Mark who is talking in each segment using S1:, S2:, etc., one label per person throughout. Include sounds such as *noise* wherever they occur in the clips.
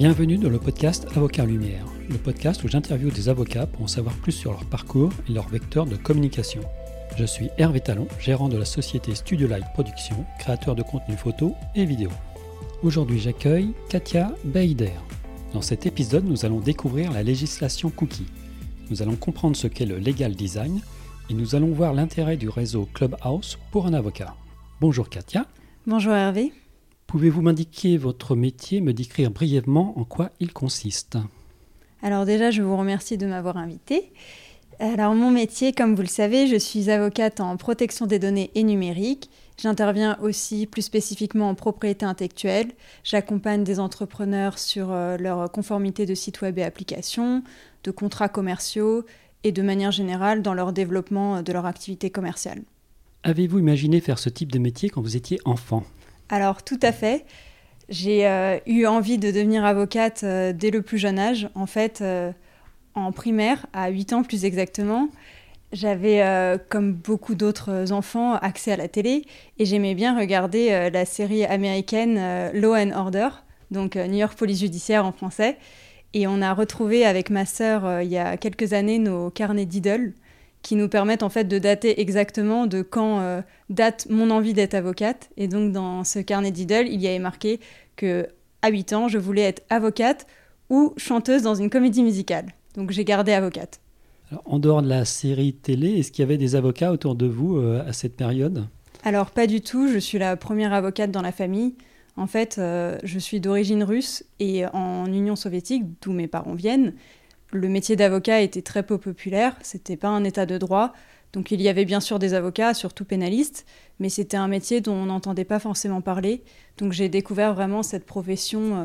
S1: Bienvenue dans le podcast Avocat Lumière, le podcast où j'interviewe des avocats pour en savoir plus sur leur parcours et leur vecteur de communication. Je suis Hervé Talon, gérant de la société Studio Light Production, créateur de contenu photo et vidéo. Aujourd'hui, j'accueille Katia Beider. Dans cet épisode, nous allons découvrir la législation cookie. Nous allons comprendre ce qu'est le legal design et nous allons voir l'intérêt du réseau Clubhouse pour un avocat. Bonjour Katia.
S2: Bonjour Hervé.
S1: Pouvez-vous m'indiquer votre métier, me décrire brièvement en quoi il consiste?
S2: Alors déjà, je vous remercie de m'avoir invité. Alors mon métier, comme vous le savez, je suis avocate en protection des données et numérique. J'interviens aussi plus spécifiquement en propriété intellectuelle. J'accompagne des entrepreneurs sur euh, leur conformité de sites web et applications, de contrats commerciaux et de manière générale dans leur développement de leur activité commerciale.
S1: Avez-vous imaginé faire ce type de métier quand vous étiez enfant?
S2: Alors tout à fait. J'ai euh, eu envie de devenir avocate euh, dès le plus jeune âge. En fait, euh, en primaire, à 8 ans plus exactement, j'avais, comme beaucoup d'autres enfants, accès à la télé et j'aimais bien regarder la série américaine Law and Order, donc New York Police Judiciaire en français. Et on a retrouvé avec ma sœur il y a quelques années nos carnets d'idoles qui nous permettent en fait de dater exactement de quand euh, date mon envie d'être avocate. Et donc dans ce carnet d'idoles, il y avait marqué que à 8 ans, je voulais être avocate ou chanteuse dans une comédie musicale. Donc j'ai gardé avocate.
S1: en dehors de la série télé, est-ce qu'il y avait des avocats autour de vous euh, à cette période?
S2: Alors pas du tout, je suis la première avocate dans la famille. En fait, euh, je suis d'origine russe et en Union soviétique, d'où mes parents viennent, le métier d'avocat était très peu populaire, c'était pas un état de droit. Donc il y avait bien sûr des avocats, surtout pénalistes, mais c'était un métier dont on n'entendait pas forcément parler. Donc j'ai découvert vraiment cette profession euh,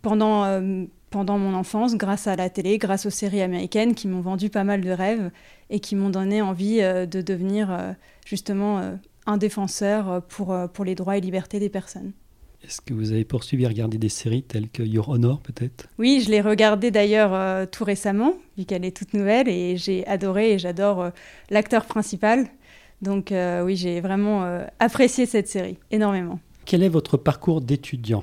S2: pendant, euh, pendant mon enfance grâce à la télé, grâce aux séries américaines qui m'ont vendu pas mal de rêves et qui m'ont donné envie euh, de devenir justement un défenseur pour, pour les droits et libertés des personnes.
S1: Est-ce que vous avez poursuivi à regarder des séries telles que Your Honor peut-être?
S2: Oui, je l'ai regardée d'ailleurs euh, tout récemment, vu qu'elle est toute nouvelle, et j'ai adoré et j'adore euh, l'acteur principal. Donc euh, oui, j'ai vraiment apprécié cette série, énormément.
S1: Quel est votre parcours d'étudiant?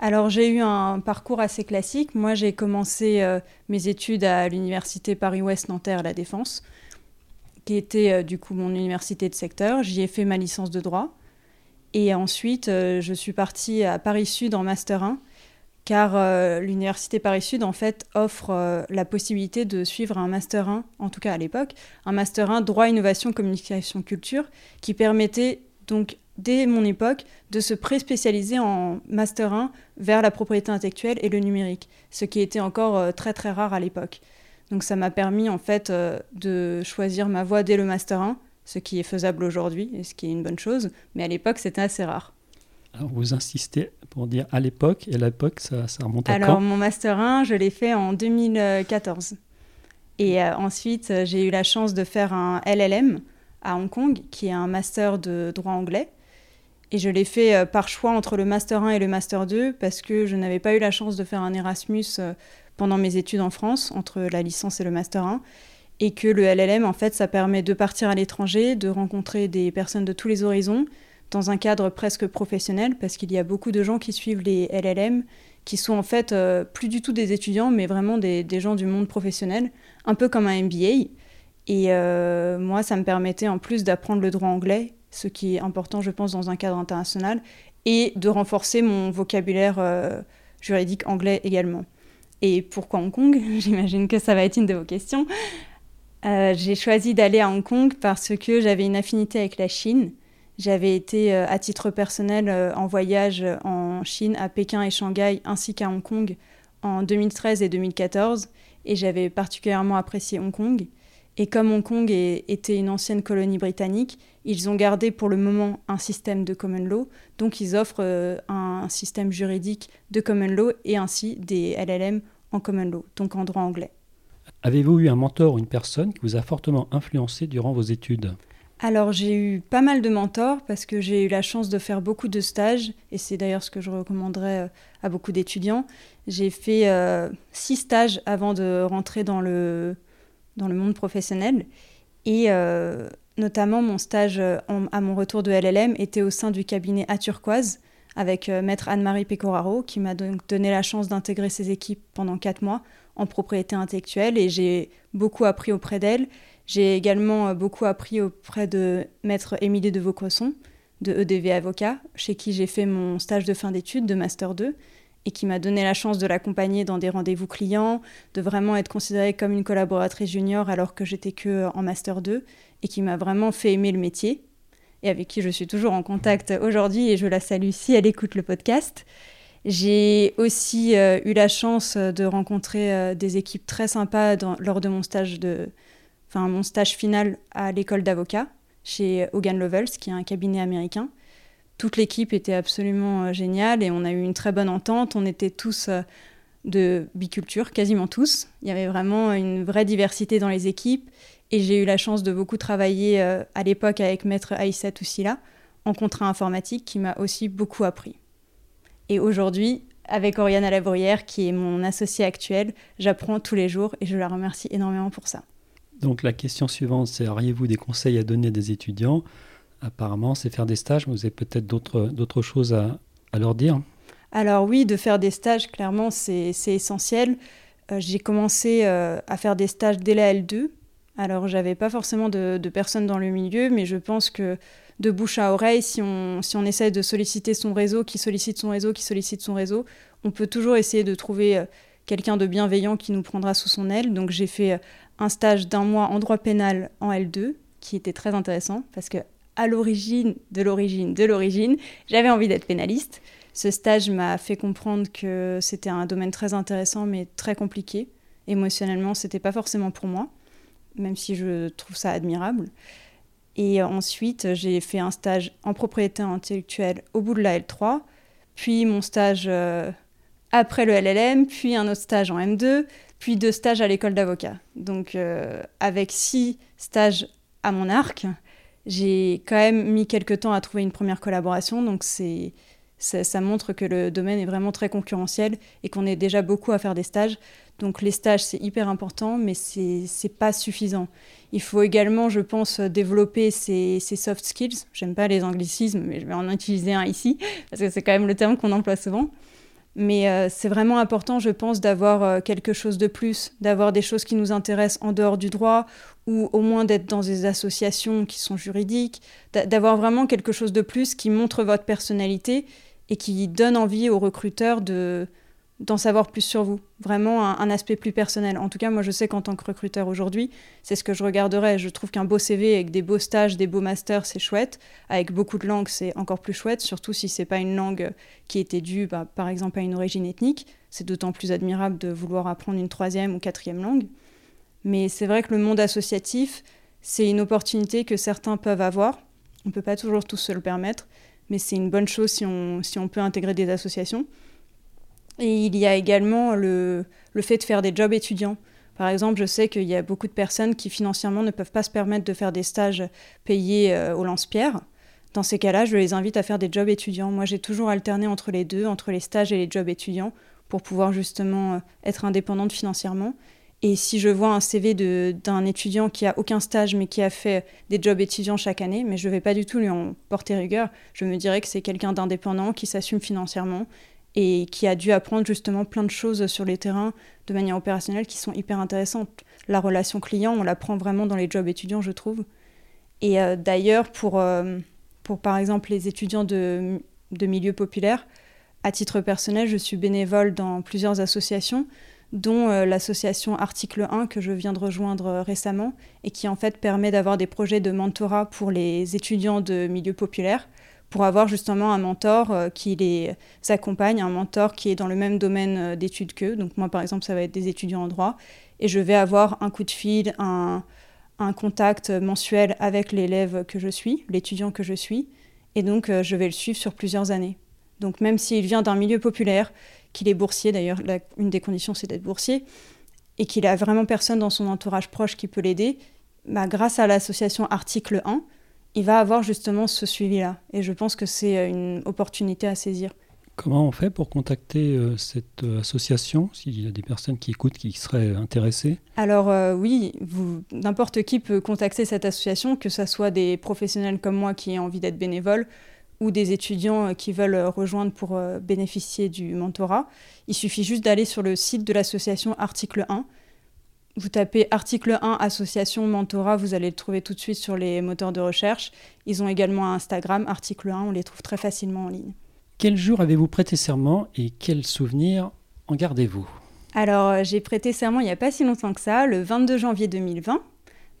S2: Alors j'ai eu un parcours assez classique. Moi j'ai commencé mes études à l'université Paris-Ouest Nanterre La Défense, qui était du coup mon université de secteur. J'y ai fait ma licence de droit. Et ensuite, euh, je suis partie à Paris Sud en Master 1, car euh, l'Université Paris Sud, en fait, offre euh, la possibilité de suivre un Master 1, en tout cas à l'époque, un Master 1 droit, innovation, communication, culture, qui permettait donc, dès mon époque, de se pré-spécialiser en Master 1 vers la propriété intellectuelle et le numérique, ce qui était encore très très rare à l'époque. Donc ça m'a permis en fait de choisir ma voie dès le Master 1 ce qui est faisable aujourd'hui et ce qui est une bonne chose, mais à l'époque c'était assez rare.
S1: Alors vous insistez pour dire à l'époque, et à l'époque ça, ça, remonte à
S2: Alors,
S1: quand?
S2: mon Master 1, je l'ai fait en 2014. Et euh, ensuite, j'ai eu la chance de faire un LLM à Hong Kong, qui est un master de droit anglais. Et je l'ai fait euh, par choix entre le Master 1 et le Master 2, parce que je n'avais pas eu la chance de faire un Erasmus euh, pendant mes études en France, entre la licence et le Master 1 et que le LLM, en fait, ça permet de partir à l'étranger, de rencontrer des personnes de tous les horizons, dans un cadre presque professionnel, parce qu'il y a beaucoup de gens qui suivent les LLM, qui sont en fait euh, plus du tout des étudiants, mais vraiment des, gens du monde professionnel, un peu comme un MBA. Et euh, moi, ça me permettait en plus d'apprendre le droit anglais, ce qui est important, je pense, dans un cadre international, et de renforcer mon vocabulaire euh, juridique anglais également. Et pourquoi Hong Kong? *laughs* J'imagine que ça va être une de vos questions. Euh, j'ai choisi d'aller à Hong Kong parce que j'avais une affinité avec la Chine. J'avais été euh, à titre personnel euh, en voyage en Chine, à Pékin et Shanghai, ainsi qu'à Hong Kong en 2013 et 2014, et j'avais particulièrement apprécié Hong Kong. Et comme Hong Kong était une ancienne colonie britannique, ils ont gardé pour le moment un système de common law, donc ils offrent un système juridique de common law et ainsi des LLM en common law, donc en droit anglais.
S1: Avez-vous eu un mentor ou une personne qui vous a fortement influencé durant vos études?
S2: Alors j'ai eu pas mal de mentors parce que j'ai eu la chance de faire beaucoup de stages et c'est d'ailleurs ce que je recommanderais euh, à beaucoup d'étudiants. J'ai fait euh, six stages avant de rentrer dans le, dans le monde professionnel et euh, notamment mon stage à mon retour de LLM était au sein du cabinet à Turquoise, avec maître Anne-Marie Pecoraro, qui m'a donc donné la chance d'intégrer ses équipes pendant quatre mois en propriété intellectuelle et j'ai beaucoup appris auprès d'elle. J'ai également beaucoup appris auprès de maître Émilie de Vaucresson de EDV Avocat, chez qui j'ai fait mon stage de fin d'études de Master 2 et qui m'a donné la chance de l'accompagner dans des rendez-vous clients, de vraiment être considérée comme une collaboratrice junior alors que j'étais que en Master 2 et qui m'a vraiment fait aimer le métier et avec qui je suis toujours en contact aujourd'hui et je la salue si elle écoute le podcast. J'ai aussi euh, eu la chance de rencontrer euh, des équipes très sympas lors de mon stage de, enfin mon stage final à l'école d'avocat chez Hogan Lovells, qui est un cabinet américain toute l'équipe était absolument euh, géniale et on a eu une très bonne entente. On était tous de biculture, quasiment tous. Il y avait vraiment une vraie diversité dans les équipes et j'ai eu la chance de beaucoup travailler euh, à l'époque avec maître Aïssa Toussila en contrat informatique qui m'a aussi beaucoup appris. Et aujourd'hui, avec Oriana Labruyère, qui est mon associée actuelle, j'apprends tous les jours et je la remercie énormément pour ça.
S1: Donc la question suivante, c'est auriez-vous des conseils à donner à des étudiants? Apparemment, c'est faire des stages. Vous avez peut-être d'autres choses à, leur dire
S2: Alors oui, de faire des stages, clairement, c'est essentiel. Euh, j'ai commencé euh, à faire des stages dès la L2. Alors, j'avais pas forcément de, personnes dans le milieu, mais je pense que de bouche à oreille, si on, si on essaie de solliciter son réseau, qui sollicite son réseau, qui sollicite son réseau, on peut toujours essayer de trouver euh, quelqu'un de bienveillant qui nous prendra sous son aile. Donc, j'ai fait un stage d'un mois en droit pénal en L2, qui était très intéressant, parce que à l'origine de l'origine de l'origine, j'avais envie d'être pénaliste. Ce stage m'a fait comprendre que c'était un domaine très intéressant mais très compliqué. Émotionnellement, c'était pas forcément pour moi, même si je trouve ça admirable. Et ensuite, j'ai fait un stage en propriété intellectuelle au bout de la L3, puis mon stage euh, après le LLM, puis un autre stage en M2, puis deux stages à l'école d'avocat. Donc, euh, avec six stages à mon arc, j'ai quand même mis quelques temps à trouver une première collaboration, donc c'est ça, montre que le domaine est vraiment très concurrentiel et qu'on est déjà beaucoup à faire des stages. Donc les stages, c'est hyper important, mais c'est n'est pas suffisant. Il faut également, je pense, développer ses, ses soft skills. J'aime pas les anglicismes, mais je vais en utiliser un ici, *laughs* parce que c'est quand même le terme qu'on emploie souvent. Mais euh, c'est vraiment important, je pense, d'avoir euh, quelque chose de plus, d'avoir des choses qui nous intéressent en dehors du droit, ou au moins d'être dans des associations qui sont juridiques, d'avoir vraiment quelque chose de plus qui montre votre personnalité et qui donne envie aux recruteurs de, d'en savoir plus sur vous, vraiment un, aspect plus personnel. En tout cas, moi je sais qu'en tant que recruteur aujourd'hui, c'est ce que je regarderais. Je trouve qu'un beau CV avec des beaux stages, des beaux masters, c'est chouette. Avec beaucoup de langues, c'est encore plus chouette, surtout si c'est pas une langue qui était due, bah, par exemple, à une origine ethnique. C'est d'autant plus admirable de vouloir apprendre une troisième ou quatrième langue. Mais c'est vrai que le monde associatif, c'est une opportunité que certains peuvent avoir. On ne peut pas toujours tous se le permettre, mais c'est une bonne chose si on, si on peut intégrer des associations. Et il y a également le, le fait de faire des jobs étudiants. Par exemple, je sais qu'il y a beaucoup de personnes qui financièrement ne peuvent pas se permettre de faire des stages payés euh, au lance-pierre. Dans ces cas-là, je les invite à faire des jobs étudiants. Moi, j'ai toujours alterné entre les deux, entre les stages et les jobs étudiants, pour pouvoir justement euh, être indépendante financièrement. Et si je vois un CV d'un étudiant qui a aucun stage mais qui a fait des jobs étudiants chaque année, mais je ne vais pas du tout lui en porter rigueur, je me dirais que c'est quelqu'un d'indépendant qui s'assume financièrement et qui a dû apprendre justement plein de choses sur les terrains de manière opérationnelle qui sont hyper intéressantes. La relation client, on l'apprend vraiment dans les jobs étudiants, je trouve. Et euh, d'ailleurs, pour, euh, pour par exemple les étudiants de, de milieux populaires, à titre personnel, je suis bénévole dans plusieurs associations, dont euh, l'association Article 1 que je viens de rejoindre récemment et qui en fait permet d'avoir des projets de mentorat pour les étudiants de milieux populaires pour avoir justement un mentor euh, qui les accompagne, un mentor qui est dans le même domaine euh, d'études qu'eux. Donc moi, par exemple, ça va être des étudiants en droit. Et je vais avoir un coup de fil, un, contact mensuel avec l'élève que je suis, l'étudiant que je suis. Et donc, euh, je vais le suivre sur plusieurs années. Donc même s'il vient d'un milieu populaire, qu'il est boursier, d'ailleurs, une des conditions, c'est d'être boursier, et qu'il a vraiment personne dans son entourage proche qui peut l'aider, bah, grâce à l'association Article 1, il va avoir justement ce suivi-là. Et je pense que c'est euh, une opportunité à saisir.
S1: Comment on fait pour contacter euh, cette euh, association, s'il y a des personnes qui écoutent, qui seraient intéressées?
S2: Alors oui, n'importe qui peut contacter cette association, que ce soit des professionnels comme moi qui aient envie d'être bénévoles, ou des étudiants qui veulent rejoindre pour bénéficier du mentorat, il suffit juste d'aller sur le site de l'association Article 1. Vous tapez Article 1 Association Mentorat, vous allez le trouver tout de suite sur les moteurs de recherche. Ils ont également un Instagram, Article 1, on les trouve très facilement en ligne.
S1: Quel jour avez-vous prêté serment et quels souvenirs en gardez-vous?
S2: Alors, j'ai prêté serment il n'y a pas si longtemps que ça, le 22 janvier 2020.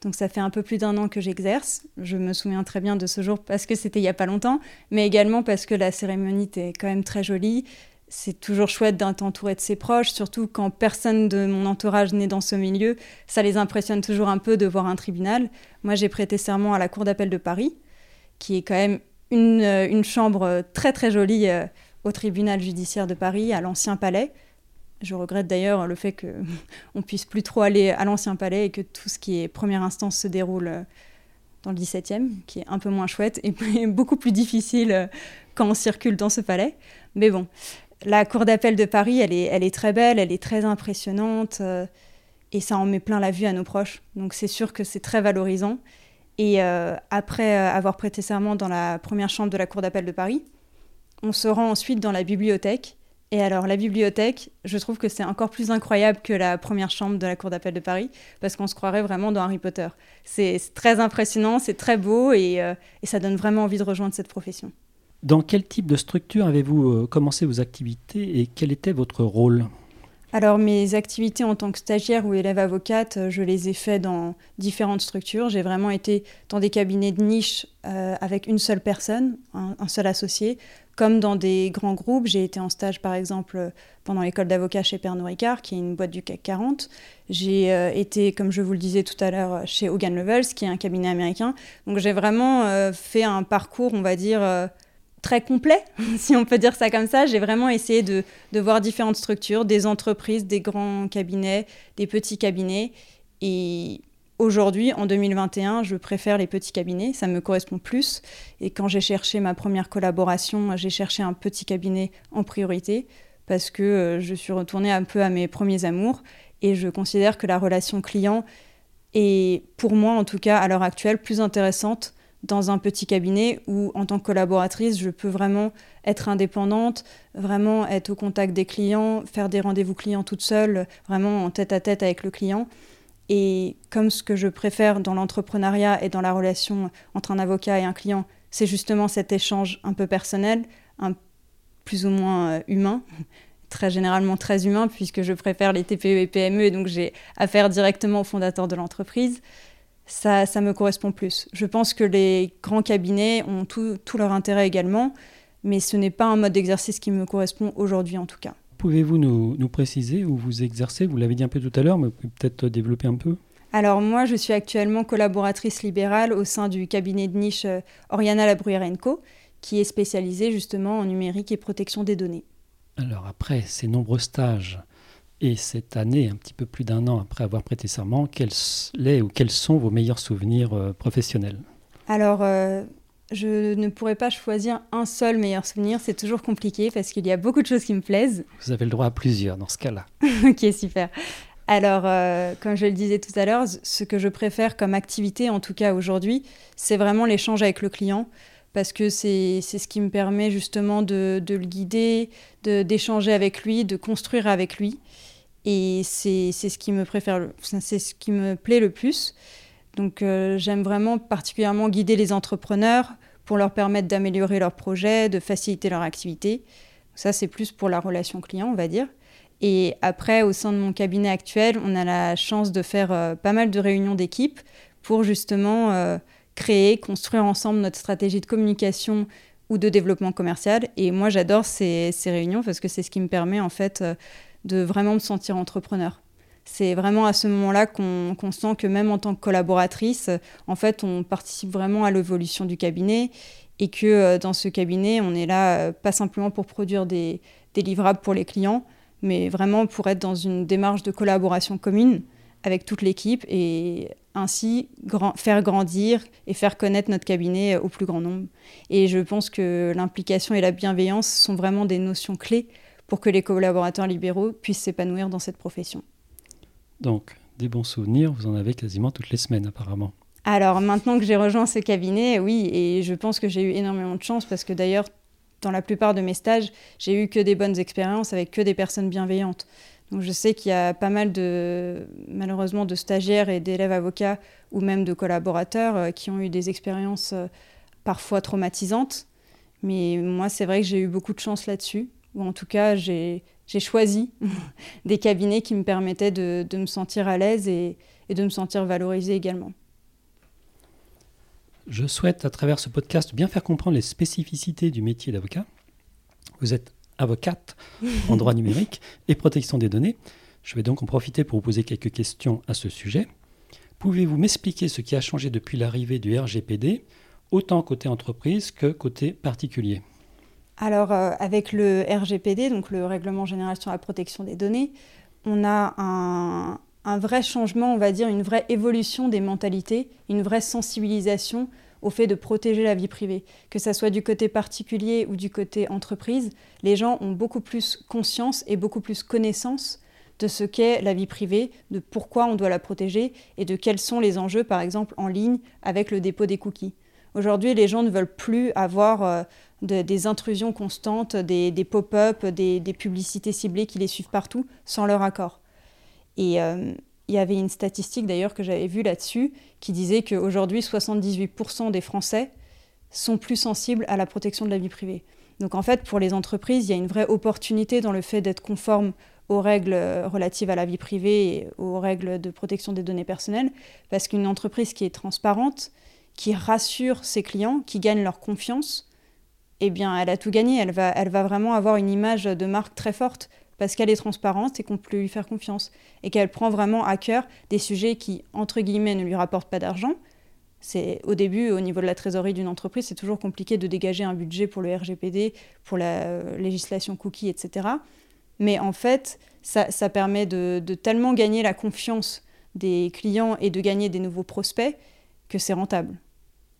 S2: Donc ça fait un peu plus d'un an que j'exerce. Je me souviens très bien de ce jour parce que c'était il n'y a pas longtemps, mais également parce que la cérémonie était quand même très jolie. C'est toujours chouette d'être entouré de ses proches, surtout quand personne de mon entourage n'est dans ce milieu. Ça les impressionne toujours un peu de voir un tribunal. Moi, j'ai prêté serment à la Cour d'appel de Paris, qui est quand même une, euh, une chambre très très jolie euh, au tribunal judiciaire de Paris, à l'Ancien Palais. Je regrette d'ailleurs le fait qu'on *laughs* puisse plus trop aller à l'ancien palais et que tout ce qui est première instance se déroule euh, dans le 17e, qui est un peu moins chouette *laughs* et beaucoup plus difficile euh, quand on circule dans ce palais. Mais bon, la cour d'appel de Paris, elle est, très belle, elle est très impressionnante euh, et ça en met plein la vue à nos proches. Donc c'est sûr que c'est très valorisant. Et après avoir prêté serment dans la première chambre de la cour d'appel de Paris, on se rend ensuite dans la bibliothèque et alors, la bibliothèque, je trouve que c'est encore plus incroyable que la première chambre de la Cour d'appel de Paris, parce qu'on se croirait vraiment dans Harry Potter. C'est très impressionnant, c'est très beau, et, euh, et, ça donne vraiment envie de rejoindre cette profession.
S1: Dans quel type de structure avez-vous euh, commencé vos activités et quel était votre rôle?
S2: Alors mes activités en tant que stagiaire ou élève avocate, euh, je les ai faites dans différentes structures. J'ai vraiment été dans des cabinets de niche avec une seule personne, un seul associé, comme dans des grands groupes, j'ai été en stage par exemple pendant l'école d'avocat chez Pernod Ricard, qui est une boîte du CAC 40. J'ai euh, été, comme je vous le disais tout à l'heure, chez Hogan Lovells, qui est un cabinet américain. Donc j'ai vraiment euh, fait un parcours, on va dire, euh, très complet, *laughs* si on peut dire ça comme ça. J'ai vraiment essayé de, de voir différentes structures, des entreprises, des grands cabinets, des petits cabinets. Et Aujourd'hui, en 2021, je préfère les petits cabinets, ça me correspond plus. Et quand j'ai cherché ma première collaboration, j'ai cherché un petit cabinet en priorité parce que euh, je suis retournée un peu à mes premiers amours et je considère que la relation client est, pour moi en tout cas à l'heure actuelle, plus intéressante dans un petit cabinet où, en tant que collaboratrice, je peux vraiment être indépendante, vraiment être au contact des clients, faire des rendez-vous clients toute seule, vraiment en tête à tête avec le client. Et comme ce que je préfère dans l'entrepreneuriat et dans la relation entre un avocat et un client, c'est justement cet échange un peu personnel, plus ou moins euh, humain, *laughs* très généralement très humain, puisque je préfère les TPE et PME, donc j'ai affaire directement au fondateur de l'entreprise. Ça, ça me correspond plus. Je pense que les grands cabinets ont tout, tout leur intérêt également, mais ce n'est pas un mode d'exercice qui me correspond aujourd'hui en tout cas.
S1: Pouvez-vous nous, préciser où vous exercez? Vous l'avez dit un peu tout à l'heure, mais peut-être développer un peu.
S2: Alors moi, je suis actuellement collaboratrice libérale au sein du cabinet de niche euh, Oriana Labruyère Co, qui est spécialisé justement en numérique et protection des données.
S1: Alors après ces nombreux stages et cette année, un petit peu plus d'un an après avoir prêté serment, quels, ou quels sont vos meilleurs souvenirs euh, professionnels?
S2: Alors, euh, je ne pourrais pas choisir un seul meilleur souvenir, c'est toujours compliqué parce qu'il y a beaucoup de choses qui me plaisent.
S1: Vous avez le droit à plusieurs dans ce cas-là. *laughs*
S2: ok, super. Alors, euh, comme je le disais tout à l'heure, ce que je préfère comme activité, en tout cas aujourd'hui, c'est vraiment l'échange avec le client parce que c'est ce qui me permet justement de, de le guider, d'échanger avec lui, de construire avec lui. Et c'est ce qui me préfère, c'est ce qui me plaît le plus. Donc euh, j'aime vraiment particulièrement guider les entrepreneurs pour leur permettre d'améliorer leurs projets, de faciliter leur activité. Ça, c'est plus pour la relation client, on va dire. Et après, au sein de mon cabinet actuel, on a la chance de faire euh, pas mal de réunions d'équipe pour justement euh, créer, construire ensemble notre stratégie de communication ou de développement commercial. Et moi, j'adore ces, ces, réunions parce que c'est ce qui me permet en fait de vraiment me sentir entrepreneur c'est vraiment à ce moment-là qu'on sent que même en tant que collaboratrice, en fait, on participe vraiment à l'évolution du cabinet et que euh, dans ce cabinet, on est là euh, pas simplement pour produire des, livrables pour les clients, mais vraiment pour être dans une démarche de collaboration commune avec toute l'équipe et ainsi faire grandir et faire connaître notre cabinet au plus grand nombre. Et je pense que l'implication et la bienveillance sont vraiment des notions clés pour que les collaborateurs libéraux puissent s'épanouir dans cette profession.
S1: Donc, des bons souvenirs, vous en avez quasiment toutes les semaines apparemment.
S2: Alors maintenant que j'ai rejoint ce cabinet, oui, et je pense que j'ai eu énormément de chance parce que d'ailleurs, dans la plupart de mes stages, j'ai eu que des bonnes expériences avec que des personnes bienveillantes. Donc je sais qu'il y a pas mal de, malheureusement, de stagiaires et d'élèves avocats ou même de collaborateurs euh, qui ont eu des expériences euh, parfois traumatisantes. Mais moi, c'est vrai que j'ai eu beaucoup de chance là-dessus. Ou en tout cas, j'ai choisi *laughs* des cabinets qui me permettaient de, me sentir à l'aise et, et de me sentir valorisée également.
S1: Je souhaite à travers ce podcast bien faire comprendre les spécificités du métier d'avocat. Vous êtes avocate en droit numérique et protection des données. Je vais donc en profiter pour vous poser quelques questions à ce sujet. Pouvez-vous m'expliquer ce qui a changé depuis l'arrivée du RGPD, autant côté entreprise que côté particulier?
S2: Alors, euh, avec le RGPD, donc le Règlement général sur la protection des données, on a un, un vrai changement, on va dire, une vraie évolution des mentalités, une vraie sensibilisation au fait de protéger la vie privée. Que ça soit du côté particulier ou du côté entreprise, les gens ont beaucoup plus conscience et beaucoup plus connaissance de ce qu'est la vie privée, de pourquoi on doit la protéger et de quels sont les enjeux, par exemple, en ligne avec le dépôt des cookies. Aujourd'hui, les gens ne veulent plus avoir euh, des intrusions constantes, des, pop-up, des, publicités ciblées qui les suivent partout sans leur accord. Et euh, il y avait une statistique d'ailleurs que j'avais vue là-dessus qui disait qu'aujourd'hui 78% des Français sont plus sensibles à la protection de la vie privée. Donc en fait, pour les entreprises, il y a une vraie opportunité dans le fait d'être conforme aux règles relatives à la vie privée et aux règles de protection des données personnelles, parce qu'une entreprise qui est transparente, qui rassure ses clients, qui gagne leur confiance, eh bien, elle a tout gagné. Elle va, elle va vraiment avoir une image de marque très forte parce qu'elle est transparente et qu'on peut lui faire confiance et qu'elle prend vraiment à cœur des sujets qui, entre guillemets, ne lui rapportent pas d'argent. C'est au début, au niveau de la trésorerie d'une entreprise, c'est toujours compliqué de dégager un budget pour le RGPD, pour la euh, législation cookie, etc. Mais en fait, ça, permet de, tellement gagner la confiance des clients et de gagner des nouveaux prospects que c'est rentable.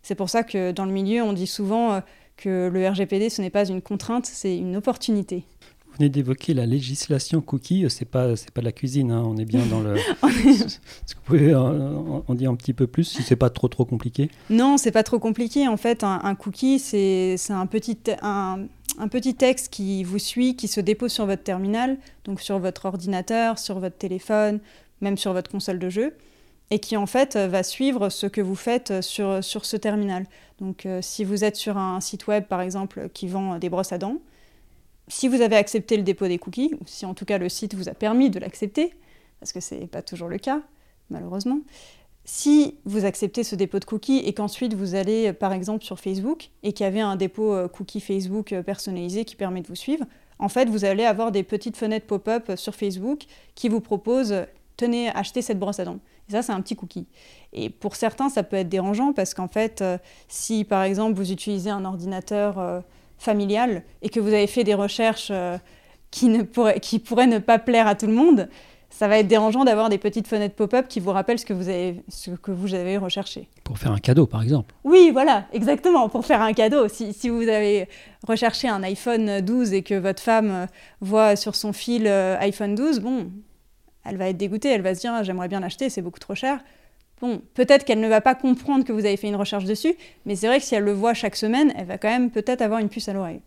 S2: C'est pour ça que dans le milieu, on dit souvent euh, que le RGPD, ce n'est pas une contrainte, c'est une opportunité.
S1: Vous venez d'évoquer la législation cookie, c'est pas c'est pas de la cuisine, hein. on est bien dans le. *laughs* *laughs* Est-ce que vous pouvez en, dire un petit peu plus si c'est pas trop trop compliqué?
S2: Non, c'est pas trop compliqué. En fait, un, cookie c'est un petit un, un, petit texte qui vous suit, qui se dépose sur votre terminal, donc sur votre ordinateur, sur votre téléphone, même sur votre console de jeu, et qui en fait va suivre ce que vous faites sur sur ce terminal. Donc, euh, si vous êtes sur un site web par exemple qui vend des brosses à dents si vous avez accepté le dépôt des cookies, ou si en tout cas le site vous a permis de l'accepter, parce que ce n'est pas toujours le cas, malheureusement, si vous acceptez ce dépôt de cookies et qu'ensuite vous allez par exemple sur Facebook et qu'il y avait un dépôt euh, cookie Facebook euh, personnalisé qui permet de vous suivre, en fait vous allez avoir des petites fenêtres pop-up sur Facebook qui vous proposent tenez, achetez cette brosse à dents. Et ça, c'est un petit cookie. Et pour certains, ça peut être dérangeant parce qu'en fait, euh, si par exemple vous utilisez un ordinateur familiale et que vous avez fait des recherches euh, qui, ne pourraient, qui pourraient ne pas plaire à tout le monde, ça va être dérangeant d'avoir des petites fenêtres pop-up qui vous rappellent ce que, vous avez, ce que vous avez recherché.
S1: Pour faire un cadeau, par exemple.
S2: Oui, voilà, exactement, pour faire un cadeau. Si, si vous avez recherché un iPhone 12 et que votre femme euh, voit sur son fil euh, iPhone 12, bon, elle va être dégoûtée, elle va se dire ah, j'aimerais bien l'acheter, c'est beaucoup trop cher. Bon, peut-être qu'elle ne va pas comprendre que vous avez fait une recherche dessus, mais c'est vrai que si elle le voit chaque semaine, elle va quand même peut-être avoir une puce à l'oreille.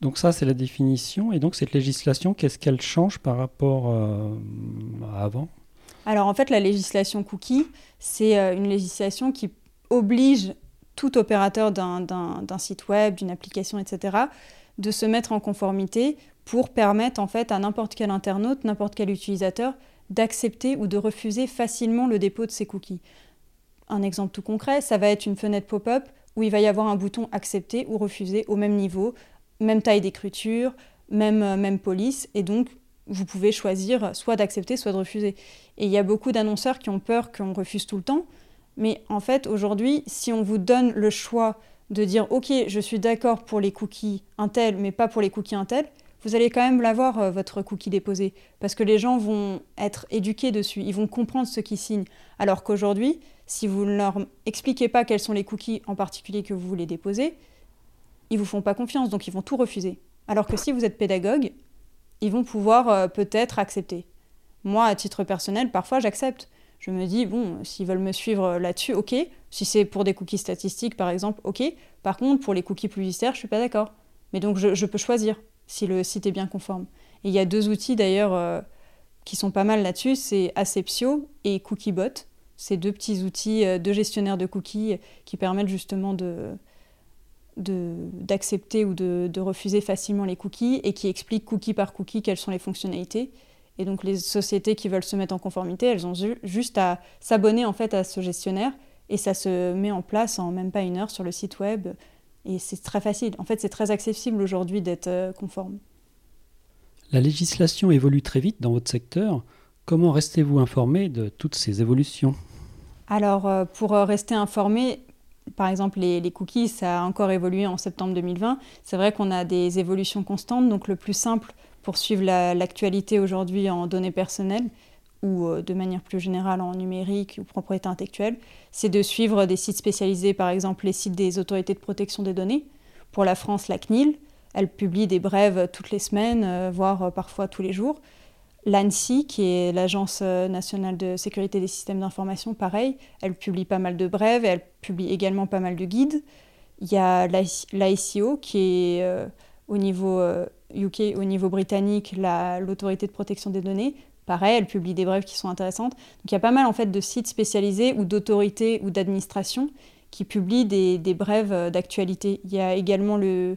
S1: Donc ça, c'est la définition. Et donc cette législation, qu'est-ce qu'elle change par rapport euh, à avant?
S2: Alors en fait, la législation cookie, c'est euh, une législation qui oblige tout opérateur d'un site web, d'une application, etc., de se mettre en conformité pour permettre en fait à n'importe quel internaute, n'importe quel utilisateur d'accepter ou de refuser facilement le dépôt de ces cookies. Un exemple tout concret, ça va être une fenêtre pop-up où il va y avoir un bouton accepter ou refuser au même niveau, même taille d'écriture, même, euh, même police, et donc vous pouvez choisir soit d'accepter, soit de refuser. Et il y a beaucoup d'annonceurs qui ont peur qu'on refuse tout le temps, mais en fait aujourd'hui, si on vous donne le choix de dire ok, je suis d'accord pour les cookies Intel, mais pas pour les cookies Intel, vous allez quand même l'avoir, euh, votre cookie déposé, parce que les gens vont être éduqués dessus, ils vont comprendre ce qu'ils signent. Alors qu'aujourd'hui, si vous ne leur expliquez pas quels sont les cookies en particulier que vous voulez déposer, ils vous font pas confiance, donc ils vont tout refuser. Alors que si vous êtes pédagogue, ils vont pouvoir euh, peut-être accepter. Moi, à titre personnel, parfois j'accepte. Je me dis, bon, s'ils veulent me suivre là-dessus, ok. Si c'est pour des cookies statistiques, par exemple, ok. Par contre, pour les cookies publicitaires, je suis pas d'accord. Mais donc, je, peux choisir si le site est bien conforme. Et il y a deux outils d'ailleurs euh, qui sont pas mal là-dessus, c'est Aceptio et Cookiebot. C'est deux petits outils euh, de de cookies qui permettent justement de, d'accepter ou de, refuser facilement les cookies et qui expliquent cookie par cookie quelles sont les fonctionnalités. Et donc les sociétés qui veulent se mettre en conformité, elles ont juste à s'abonner en fait à ce gestionnaire et ça se met en place en même pas une heure sur le site web et c'est très facile. En fait, c'est très accessible aujourd'hui d'être euh, conforme.
S1: La législation évolue très vite dans votre secteur. Comment restez-vous informé de toutes ces évolutions?
S2: Alors, euh, pour euh, rester informé, par exemple, les, les, cookies, ça a encore évolué en septembre 2020. C'est vrai qu'on a des évolutions constantes, donc le plus simple pour suivre l'actualité aujourd'hui en données personnelles ou euh, de manière plus générale en numérique ou propriété intellectuelle, c'est de suivre des sites spécialisés, par exemple les sites des autorités de protection des données. Pour la France, la CNIL, elle publie des brèves toutes les semaines, euh, voire euh, parfois tous les jours. L'ANSI, qui est l'Agence nationale de sécurité des systèmes d'information, pareil, elle publie pas mal de brèves et elle publie également pas mal de guides. Il y a l'ICO, qui est au niveau UK, au niveau britannique, l'autorité de protection des données, pareil, elle publie des brèves qui sont intéressantes. Donc il y a pas mal en fait de sites spécialisés ou d'autorités ou d'administrations qui publient des, brèves euh, d'actualité. Il y a également le,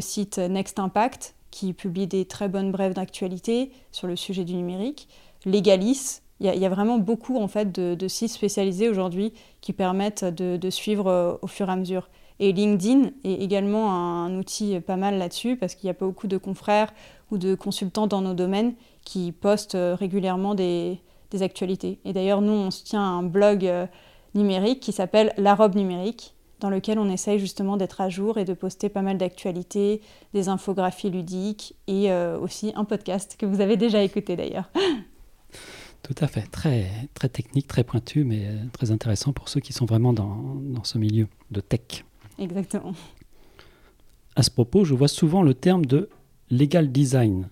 S2: site Next Impact qui publie des très bonnes brèves d'actualité sur le sujet du numérique. Legalis, il y, a, vraiment beaucoup en fait de, sites spécialisés aujourd'hui qui permettent de, suivre euh, au fur et à mesure. Et LinkedIn est également un, outil pas mal là-dessus parce qu'il y a pas beaucoup de confrères ou de consultants dans nos domaines qui postent euh, régulièrement des, actualités. Et d'ailleurs, nous, on se tient à un blog euh, numérique qui s'appelle La robe numérique, dans lequel on essaye justement d'être à jour et de poster pas mal d'actualités, des infographies ludiques et euh, aussi un podcast que vous avez déjà écouté d'ailleurs. *laughs*
S1: Tout à fait, très, très technique, très pointu, mais très intéressant pour ceux qui sont vraiment dans, dans ce milieu de tech.
S2: Exactement.
S1: À ce propos, je vois souvent le terme de legal design.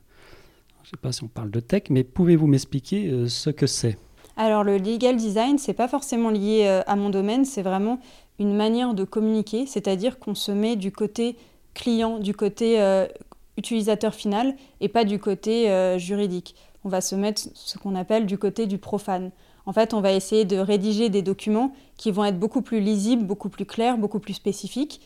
S1: Je ne sais pas si on parle de tech, mais pouvez-vous m'expliquer euh, ce que c'est?
S2: Alors le legal design, c'est pas forcément lié euh, à mon domaine, c'est vraiment une manière de communiquer, c'est-à-dire qu'on se met du côté client, du côté euh, utilisateur final et pas du côté juridique. On va se mettre ce qu'on appelle du côté du profane. En fait, on va essayer de rédiger des documents qui vont être beaucoup plus lisibles, beaucoup plus clairs, beaucoup plus spécifiques.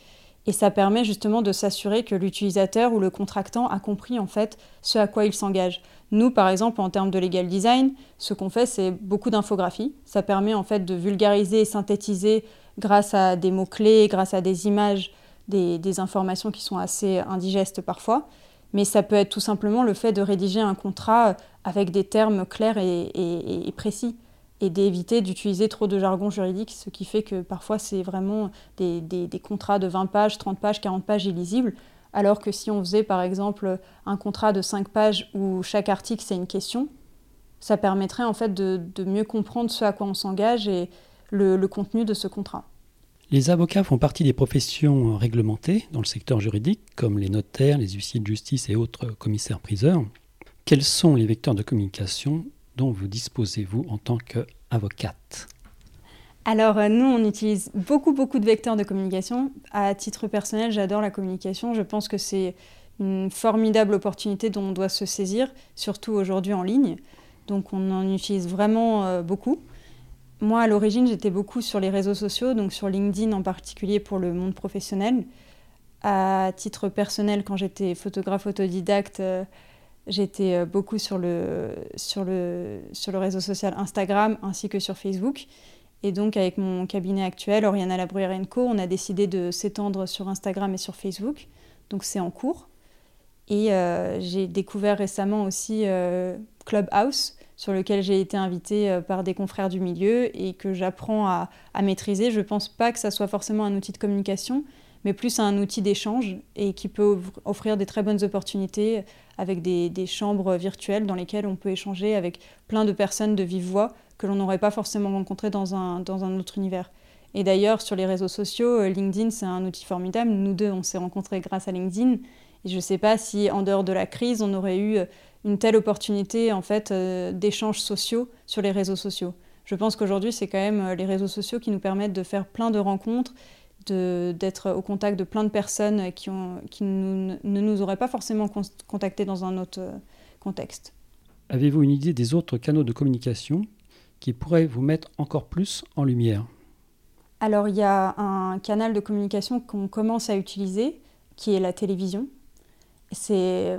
S2: Et ça permet justement de s'assurer que l'utilisateur ou le contractant a compris en fait ce à quoi il s'engage. Nous, par exemple, en termes de legal design, ce qu'on fait, c'est beaucoup d'infographies. Ça permet en fait de vulgariser et synthétiser grâce à des mots-clés, grâce à des images, des, informations qui sont assez indigestes parfois. Mais ça peut être tout simplement le fait de rédiger un contrat avec des termes clairs et précis et d'éviter d'utiliser trop de jargon juridique, ce qui fait que parfois c'est vraiment des, contrats de 20 pages, 30 pages, 40 pages illisibles, alors que si on faisait par exemple un contrat de 5 pages où chaque article c'est une question, ça permettrait en fait de, mieux comprendre ce à quoi on s'engage et le contenu de ce contrat.
S1: Les avocats font partie des professions réglementées dans le secteur juridique, comme les notaires, les huissiers de justice et autres commissaires-priseurs. Quels sont les vecteurs de communication dont vous disposez-vous en tant qu'avocate
S2: alors euh, nous, on utilise beaucoup, beaucoup de vecteurs de communication. À titre personnel, j'adore la communication. Je pense que c'est une formidable opportunité dont on doit se saisir, surtout aujourd'hui en ligne. Donc on en utilise vraiment euh, beaucoup. Moi, à l'origine, j'étais beaucoup sur les réseaux sociaux, donc sur LinkedIn en particulier pour le monde professionnel. À titre personnel, quand j'étais photographe autodidacte, euh, J'étais euh, beaucoup sur le, sur, le, sur le réseau social Instagram ainsi que sur Facebook. Et donc, avec mon cabinet actuel, Oriana Labruyère Co, on a décidé de s'étendre sur Instagram et sur Facebook. Donc, c'est en cours. Et euh, j'ai découvert récemment aussi euh, Clubhouse, sur lequel j'ai été invitée par des confrères du milieu et que j'apprends à, à, maîtriser. Je ne pense pas que ça soit forcément un outil de communication, mais plus un outil d'échange et qui peut offrir des très bonnes opportunités avec des, chambres virtuelles dans lesquelles on peut échanger avec plein de personnes de vive voix que l'on n'aurait pas forcément rencontrées dans un, dans un autre univers. Et d'ailleurs, sur les réseaux sociaux, euh, LinkedIn, c'est un outil formidable. Nous deux, on s'est rencontrés grâce à LinkedIn. Et je ne sais pas si, en dehors de la crise, on aurait eu une telle opportunité en fait euh, d'échanges sociaux sur les réseaux sociaux. Je pense qu'aujourd'hui, c'est quand même les réseaux sociaux qui nous permettent de faire plein de rencontres, d'être au contact de plein de personnes qui, ont, qui ne nous auraient pas forcément contactés dans un autre contexte.
S1: Avez-vous une idée des autres canaux de communication qui pourraient vous mettre encore plus en lumière?
S2: Alors il y a un canal de communication qu'on commence à utiliser, qui est la télévision. C'est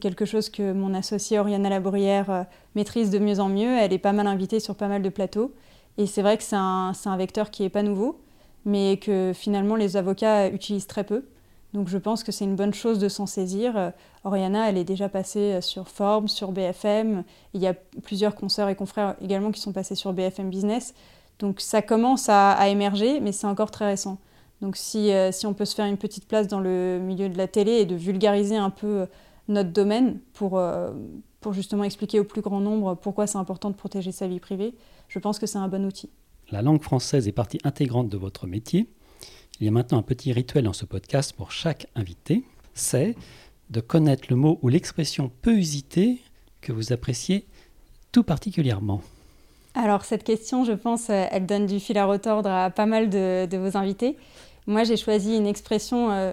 S2: quelque chose que mon associée Oriana Labourière euh, maîtrise de mieux en mieux. Elle est pas mal invitée sur pas mal de plateaux. Et c'est vrai que c'est un, un, vecteur qui n'est pas nouveau, mais que finalement les avocats utilisent très peu. Donc je pense que c'est une bonne chose de s'en saisir. Euh, Oriana, elle est déjà passée euh, sur Forbes, sur BFM. Il y a plusieurs consoeurs et confrères également qui sont passés sur BFM Business. Donc ça commence à, émerger, mais c'est encore très récent. Donc si, euh, si, on peut se faire une petite place dans le milieu de la télé et de vulgariser un peu notre domaine pour, pour justement expliquer au plus grand nombre pourquoi c'est important de protéger sa vie privée, je pense que c'est un bon outil.
S1: La langue française est partie intégrante de votre métier. Il y a maintenant un petit rituel dans ce podcast pour chaque invité, c'est de connaître le mot ou l'expression peu usité que vous appréciez tout particulièrement.
S2: Alors cette question, je pense, euh, elle donne du fil à retordre à pas mal de, vos invités. Moi, j'ai choisi une expression euh,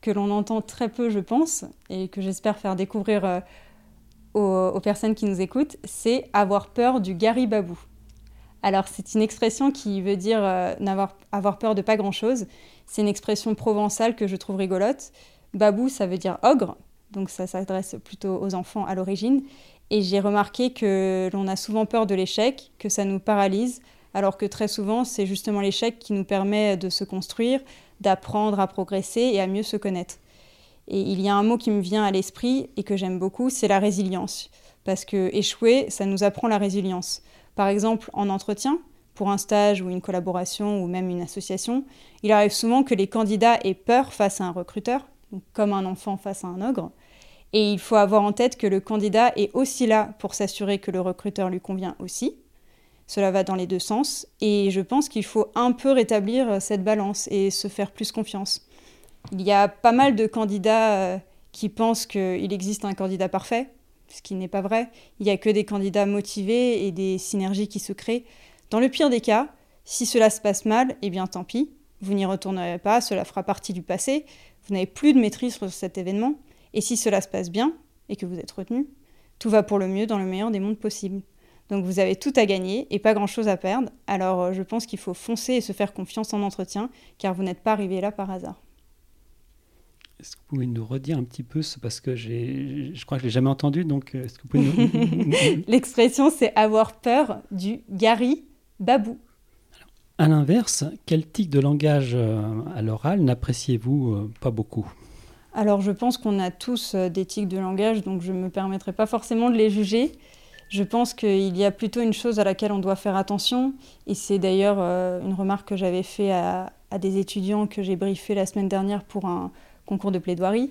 S2: que l'on entend très peu, je pense, et que j'espère faire découvrir euh, aux, personnes qui nous écoutent, c'est avoir peur du garibabou. Alors c'est une expression qui veut dire euh, n'avoir avoir peur de pas grand-chose. C'est une expression provençale que je trouve rigolote. Babou, ça veut dire ogre, donc ça s'adresse plutôt aux enfants à l'origine. Et j'ai remarqué que l'on a souvent peur de l'échec, que ça nous paralyse, alors que très souvent c'est justement l'échec qui nous permet de se construire, d'apprendre à progresser et à mieux se connaître. Et il y a un mot qui me vient à l'esprit et que j'aime beaucoup, c'est la résilience. Parce que échouer, ça nous apprend la résilience. Par exemple, en entretien, pour un stage ou une collaboration ou même une association, il arrive souvent que les candidats aient peur face à un recruteur, comme un enfant face à un ogre. Et il faut avoir en tête que le candidat est aussi là pour s'assurer que le recruteur lui convient aussi. Cela va dans les deux sens. Et je pense qu'il faut un peu rétablir cette balance et se faire plus confiance. Il y a pas mal de candidats euh, qui pensent qu'il existe un candidat parfait, ce qui n'est pas vrai. Il n'y a que des candidats motivés et des synergies qui se créent. Dans le pire des cas, si cela se passe mal, eh bien tant pis, vous n'y retournerez pas, cela fera partie du passé, vous n'avez plus de maîtrise sur cet événement, et si cela se passe bien, et que vous êtes retenu, tout va pour le mieux dans le meilleur des mondes possibles. Donc vous avez tout à gagner et pas grand-chose à perdre, alors euh, je pense qu'il faut foncer et se faire confiance en entretien, car vous n'êtes pas arrivé là par hasard.
S1: Est-ce que vous pouvez nous redire un petit peu, parce que je crois que je l'ai jamais entendu, donc euh, est-ce que vous pouvez nous... *laughs*
S2: L'expression, c'est avoir peur du gari babou.
S1: À l'inverse, quel type de langage euh, à l'oral n'appréciez-vous euh, pas beaucoup?
S2: Alors, je pense qu'on a tous des tics de langage, donc je ne me permettrai pas forcément de les juger. Je pense qu'il y a plutôt une chose à laquelle on doit faire attention, et c'est d'ailleurs une remarque que j'avais faite à, à, des étudiants que j'ai briefé la semaine dernière pour un, concours de plaidoirie,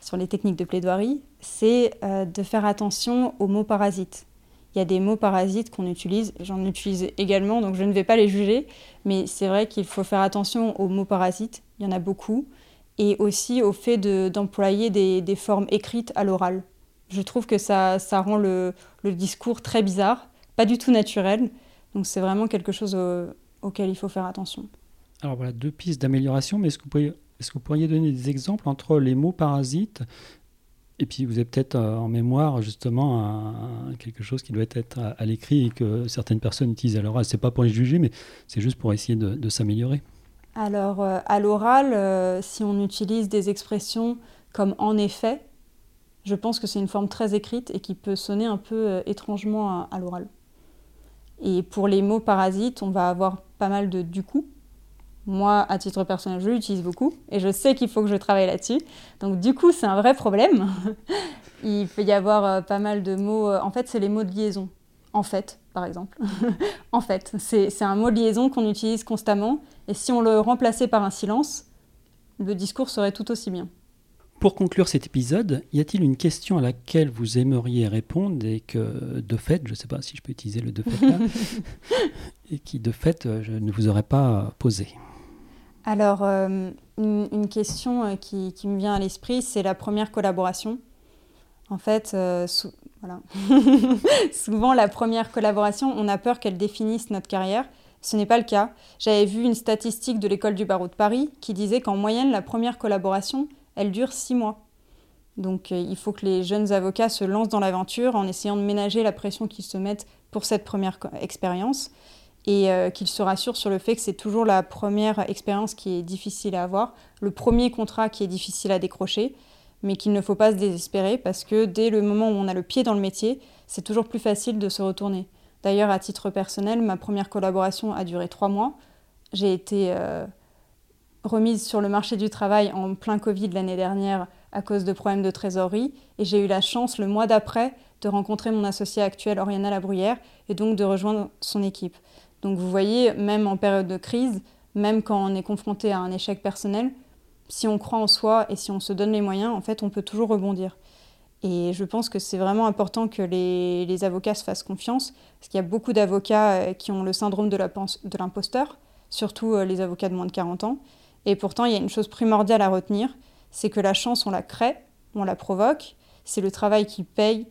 S2: sur les techniques de plaidoirie, c'est euh, de faire attention aux mots parasites. Il y a des mots parasites qu'on utilise, j'en utilise également, donc je ne vais pas les juger, mais c'est vrai qu'il faut faire attention aux mots parasites, il y en a beaucoup, et aussi au fait d'employer des, formes écrites à l'oral. Je trouve que ça, ça rend le, discours très bizarre, pas du tout naturel, donc c'est vraiment quelque chose auquel il faut faire attention.
S1: Alors voilà, deux pistes d'amélioration, mais est-ce que vous pouvez est-ce que vous pourriez donner des exemples entre les mots parasites et puis vous avez peut-être euh, en mémoire justement quelque chose qui doit être à, l'écrit et que certaines personnes utilisent à l'oral? C'est pas pour les juger, mais c'est juste pour essayer de, s'améliorer.
S2: Alors euh, à l'oral, euh, si on utilise des expressions comme en effet, je pense que c'est une forme très écrite et qui peut sonner un peu étrangement à, à l'oral. Et pour les mots parasites, on va avoir pas mal de du coup moi, à titre personnel, je l'utilise beaucoup et je sais qu'il faut que je travaille là-dessus. Donc du coup, c'est un vrai problème. *laughs* Il peut y avoir euh, pas mal de mots. Euh, en fait, c'est les mots de liaison. En fait, par exemple. *laughs* en fait, c'est un mot de liaison qu'on utilise constamment. Et si on le remplaçait par un silence, le discours serait tout aussi bien.
S1: Pour conclure cet épisode, y a-t-il une question à laquelle vous aimeriez répondre et que, de fait, je ne sais pas si je peux utiliser le de fait là, *laughs* et qui, de fait, je ne vous aurais pas posé?
S2: Alors, euh, une, question euh, qui, me vient à l'esprit, c'est la première collaboration. En fait, euh. *laughs* Souvent, la première collaboration, on a peur qu'elle définisse notre carrière. Ce n'est pas le cas. J'avais vu une statistique de l'école du barreau de Paris qui disait qu'en moyenne, la première collaboration, elle dure six mois. Donc il faut que les jeunes avocats se lancent dans l'aventure en essayant de ménager la pression qu'ils se mettent pour cette première expérience et euh, qu'ils se rassurent sur le fait que c'est toujours la première expérience qui est difficile à avoir, le premier contrat qui est difficile à décrocher, mais qu'il ne faut pas se désespérer parce que dès le moment où on a le pied dans le métier, c'est toujours plus facile de se retourner. D'ailleurs, à titre personnel, ma première collaboration a duré trois mois. J'ai été euh, remise sur le marché du travail en plein Covid l'année dernière à cause de problèmes de trésorerie et j'ai eu la chance le mois d'après de rencontrer mon associé actuel Oriana Labruyère et donc de rejoindre son équipe. Donc vous voyez, même en période de crise, même quand on est confronté à un échec personnel, si on croit en soi et si on se donne les moyens, en fait, on peut toujours rebondir. Et je pense que c'est vraiment important que les, avocats se fassent confiance, parce qu'il y a beaucoup d'avocats euh, qui ont le syndrome de l'imposteur, surtout euh, les avocats de moins de 40 ans. Et pourtant, il y a une chose primordiale à retenir, c'est que la chance, on la crée, on la provoque, c'est le travail qui paye.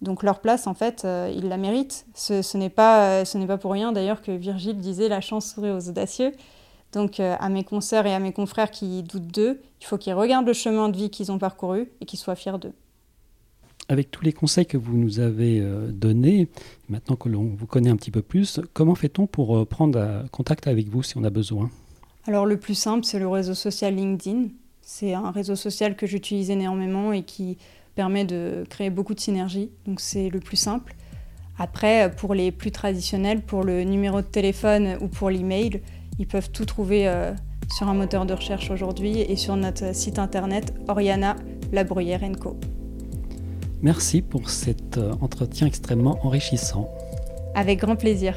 S2: Donc leur place, en fait, euh, ils la méritent. Ce, n'est pas, pas pour rien d'ailleurs que Virgile disait la chance sourit aux audacieux. Donc euh, à mes consoeurs et à mes confrères qui doutent d'eux, il faut qu'ils regardent le chemin de vie qu'ils ont parcouru et qu'ils soient fiers d'eux.
S1: Avec tous les conseils que vous nous avez euh, donnés, maintenant que l'on vous connaît un petit peu plus, comment fait-on pour prendre contact avec vous si on a besoin?
S2: Alors le plus simple, c'est le réseau social LinkedIn. C'est un réseau social que j'utilise énormément et qui permet de créer beaucoup de synergies. Donc c'est le plus simple. Après, pour les plus traditionnels, pour le numéro de téléphone ou pour l'email, ils peuvent tout trouver euh, sur un moteur de recherche aujourd'hui et sur notre site internet Oriana Labruyère Co.
S1: Merci pour cet euh, entretien extrêmement enrichissant.
S2: Avec grand plaisir.